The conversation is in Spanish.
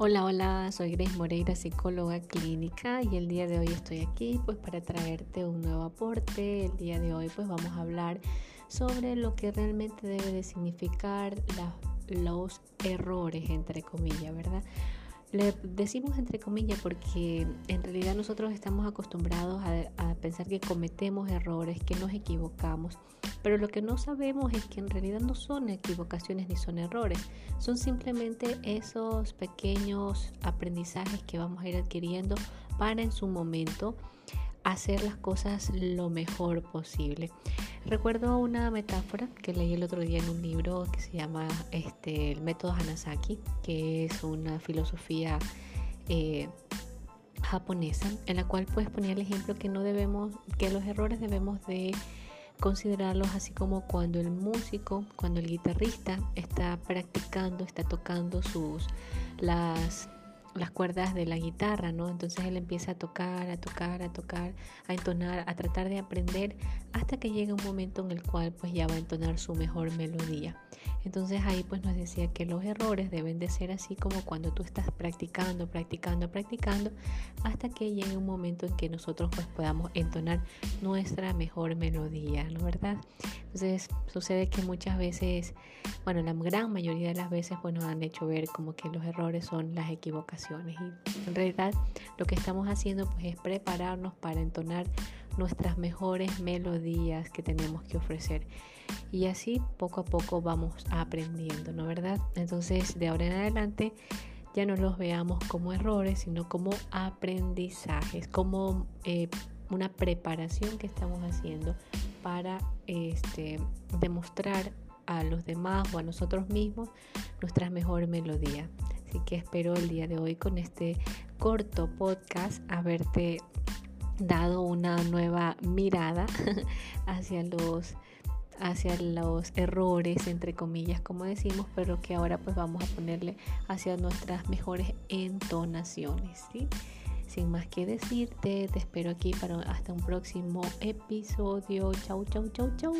Hola, hola, soy Grace Moreira, psicóloga clínica y el día de hoy estoy aquí pues para traerte un nuevo aporte. El día de hoy pues vamos a hablar sobre lo que realmente debe de significar los errores entre comillas, ¿verdad? Le decimos entre comillas porque en realidad nosotros estamos acostumbrados a, pensar que cometemos errores, que nos equivocamos, pero lo que no sabemos es que en realidad no son equivocaciones ni son errores, son simplemente esos pequeños aprendizajes que vamos a ir adquiriendo para en su momento hacer las cosas lo mejor posible. Recuerdo una metáfora que leí el otro día en un libro que se llama este, El método Hanasaki, que es una filosofía eh, japonesa, en la cual pues ponía el ejemplo que no debemos, que los errores debemos de considerarlos así como cuando el músico, cuando el guitarrista está practicando, está tocando sus las las cuerdas de la guitarra, ¿no? Entonces él empieza a tocar, a tocar, a tocar, a entonar, a tratar de aprender hasta que llega un momento en el cual pues ya va a entonar su mejor melodía. Entonces ahí pues nos decía que los errores deben de ser así como cuando tú estás practicando, practicando, practicando hasta que llegue un momento en que nosotros pues podamos entonar nuestra mejor melodía, ¿no verdad? Entonces sucede que muchas veces, bueno, la gran mayoría de las veces pues nos han hecho ver como que los errores son las equivocaciones y en realidad lo que estamos haciendo pues es prepararnos para entonar nuestras mejores melodías que tenemos que ofrecer. Y así poco a poco vamos aprendiendo, ¿no verdad? Entonces de ahora en adelante ya no los veamos como errores, sino como aprendizajes, como eh, una preparación que estamos haciendo para este, demostrar a los demás o a nosotros mismos nuestra mejor melodía. Así que espero el día de hoy con este corto podcast haberte dado una nueva mirada hacia los hacia los errores entre comillas como decimos pero que ahora pues vamos a ponerle hacia nuestras mejores entonaciones sin más que decirte te espero aquí para hasta un próximo episodio. Chau chau chau chau